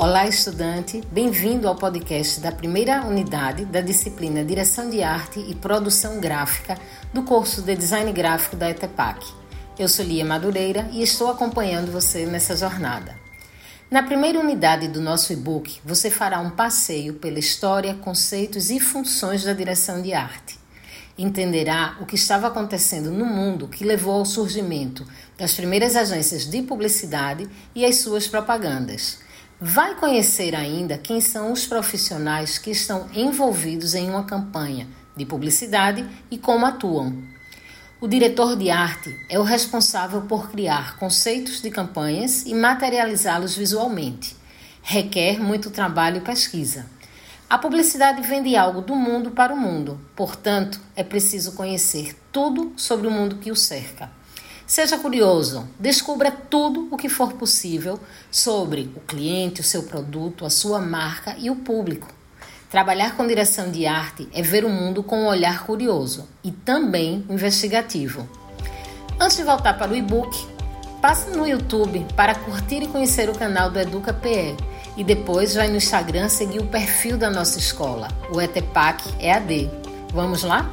Olá, estudante! Bem-vindo ao podcast da primeira unidade da disciplina Direção de Arte e Produção Gráfica do curso de Design Gráfico da ETEPAC. Eu sou Lia Madureira e estou acompanhando você nessa jornada. Na primeira unidade do nosso e-book, você fará um passeio pela história, conceitos e funções da direção de arte. Entenderá o que estava acontecendo no mundo que levou ao surgimento das primeiras agências de publicidade e as suas propagandas Vai conhecer ainda quem são os profissionais que estão envolvidos em uma campanha de publicidade e como atuam. O diretor de arte é o responsável por criar conceitos de campanhas e materializá-los visualmente. Requer muito trabalho e pesquisa. A publicidade vende algo do mundo para o mundo, portanto, é preciso conhecer tudo sobre o mundo que o cerca. Seja curioso, descubra tudo o que for possível sobre o cliente, o seu produto, a sua marca e o público. Trabalhar com direção de arte é ver o mundo com um olhar curioso e também investigativo. Antes de voltar para o e-book, passe no YouTube para curtir e conhecer o canal do Educa PE e depois vai no Instagram seguir o perfil da nossa escola, o ETEPAC EAD. Vamos lá?